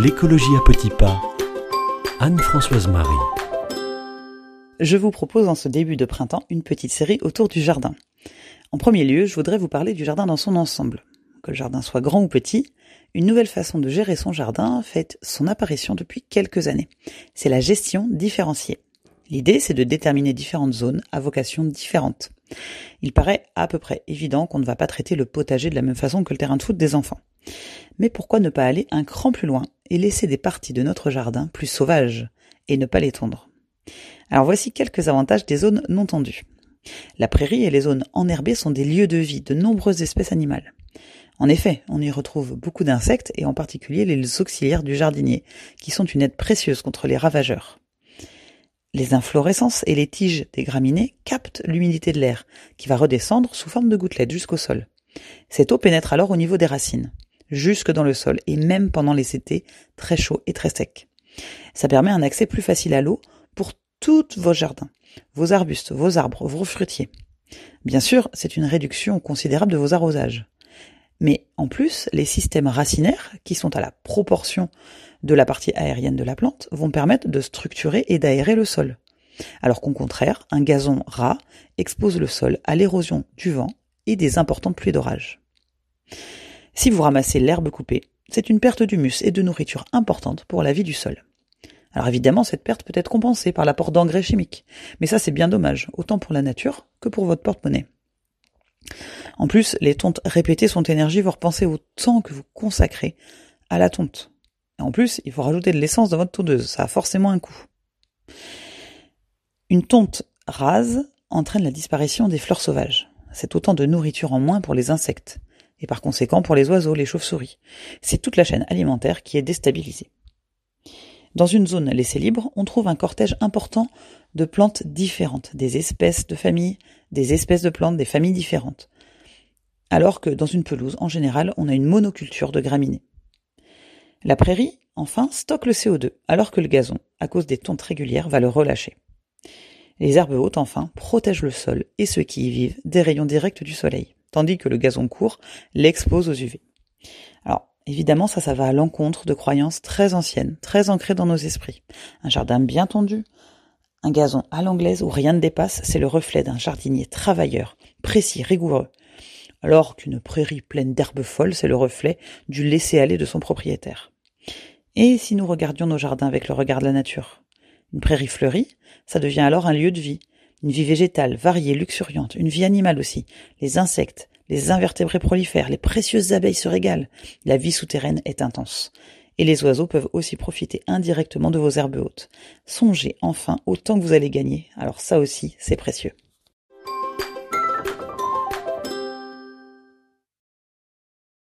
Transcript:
L'écologie à petits pas. Anne-Françoise Marie. Je vous propose en ce début de printemps une petite série autour du jardin. En premier lieu, je voudrais vous parler du jardin dans son ensemble. Que le jardin soit grand ou petit, une nouvelle façon de gérer son jardin fait son apparition depuis quelques années. C'est la gestion différenciée. L'idée, c'est de déterminer différentes zones à vocation différente. Il paraît à peu près évident qu'on ne va pas traiter le potager de la même façon que le terrain de foot des enfants. Mais pourquoi ne pas aller un cran plus loin et laisser des parties de notre jardin plus sauvages et ne pas les tondre? Alors voici quelques avantages des zones non tendues. La prairie et les zones enherbées sont des lieux de vie de nombreuses espèces animales. En effet, on y retrouve beaucoup d'insectes et en particulier les auxiliaires du jardinier, qui sont une aide précieuse contre les ravageurs. Les inflorescences et les tiges des graminées captent l'humidité de l'air, qui va redescendre sous forme de gouttelettes jusqu'au sol. Cette eau pénètre alors au niveau des racines jusque dans le sol et même pendant les étés très chauds et très secs. Ça permet un accès plus facile à l'eau pour tous vos jardins, vos arbustes, vos arbres, vos fruitiers. Bien sûr, c'est une réduction considérable de vos arrosages. Mais en plus, les systèmes racinaires, qui sont à la proportion de la partie aérienne de la plante, vont permettre de structurer et d'aérer le sol. Alors qu'au contraire, un gazon ras expose le sol à l'érosion du vent et des importantes pluies d'orage. Si vous ramassez l'herbe coupée, c'est une perte d'humus et de nourriture importante pour la vie du sol. Alors évidemment, cette perte peut être compensée par l'apport d'engrais chimiques, mais ça c'est bien dommage, autant pour la nature que pour votre porte-monnaie. En plus, les tontes répétées sont énergivores, pensez au temps que vous consacrez à la tonte. En plus, il faut rajouter de l'essence dans votre tondeuse, ça a forcément un coût. Une tonte rase entraîne la disparition des fleurs sauvages. C'est autant de nourriture en moins pour les insectes et par conséquent pour les oiseaux, les chauves-souris. C'est toute la chaîne alimentaire qui est déstabilisée. Dans une zone laissée libre, on trouve un cortège important de plantes différentes, des espèces de familles, des espèces de plantes, des familles différentes. Alors que dans une pelouse, en général, on a une monoculture de graminées. La prairie, enfin, stocke le CO2, alors que le gazon, à cause des tontes régulières, va le relâcher. Les herbes hautes, enfin, protègent le sol et ceux qui y vivent des rayons directs du soleil tandis que le gazon court l'expose aux UV. Alors, évidemment, ça, ça va à l'encontre de croyances très anciennes, très ancrées dans nos esprits. Un jardin bien tendu, un gazon à l'anglaise où rien ne dépasse, c'est le reflet d'un jardinier travailleur, précis, rigoureux. Alors qu'une prairie pleine d'herbes folles, c'est le reflet du laisser-aller de son propriétaire. Et si nous regardions nos jardins avec le regard de la nature? Une prairie fleurie, ça devient alors un lieu de vie, une vie végétale, variée, luxuriante, une vie animale aussi. Les insectes, les invertébrés prolifèrent, les précieuses abeilles se régalent. La vie souterraine est intense. Et les oiseaux peuvent aussi profiter indirectement de vos herbes hautes. Songez enfin au temps que vous allez gagner. Alors ça aussi, c'est précieux.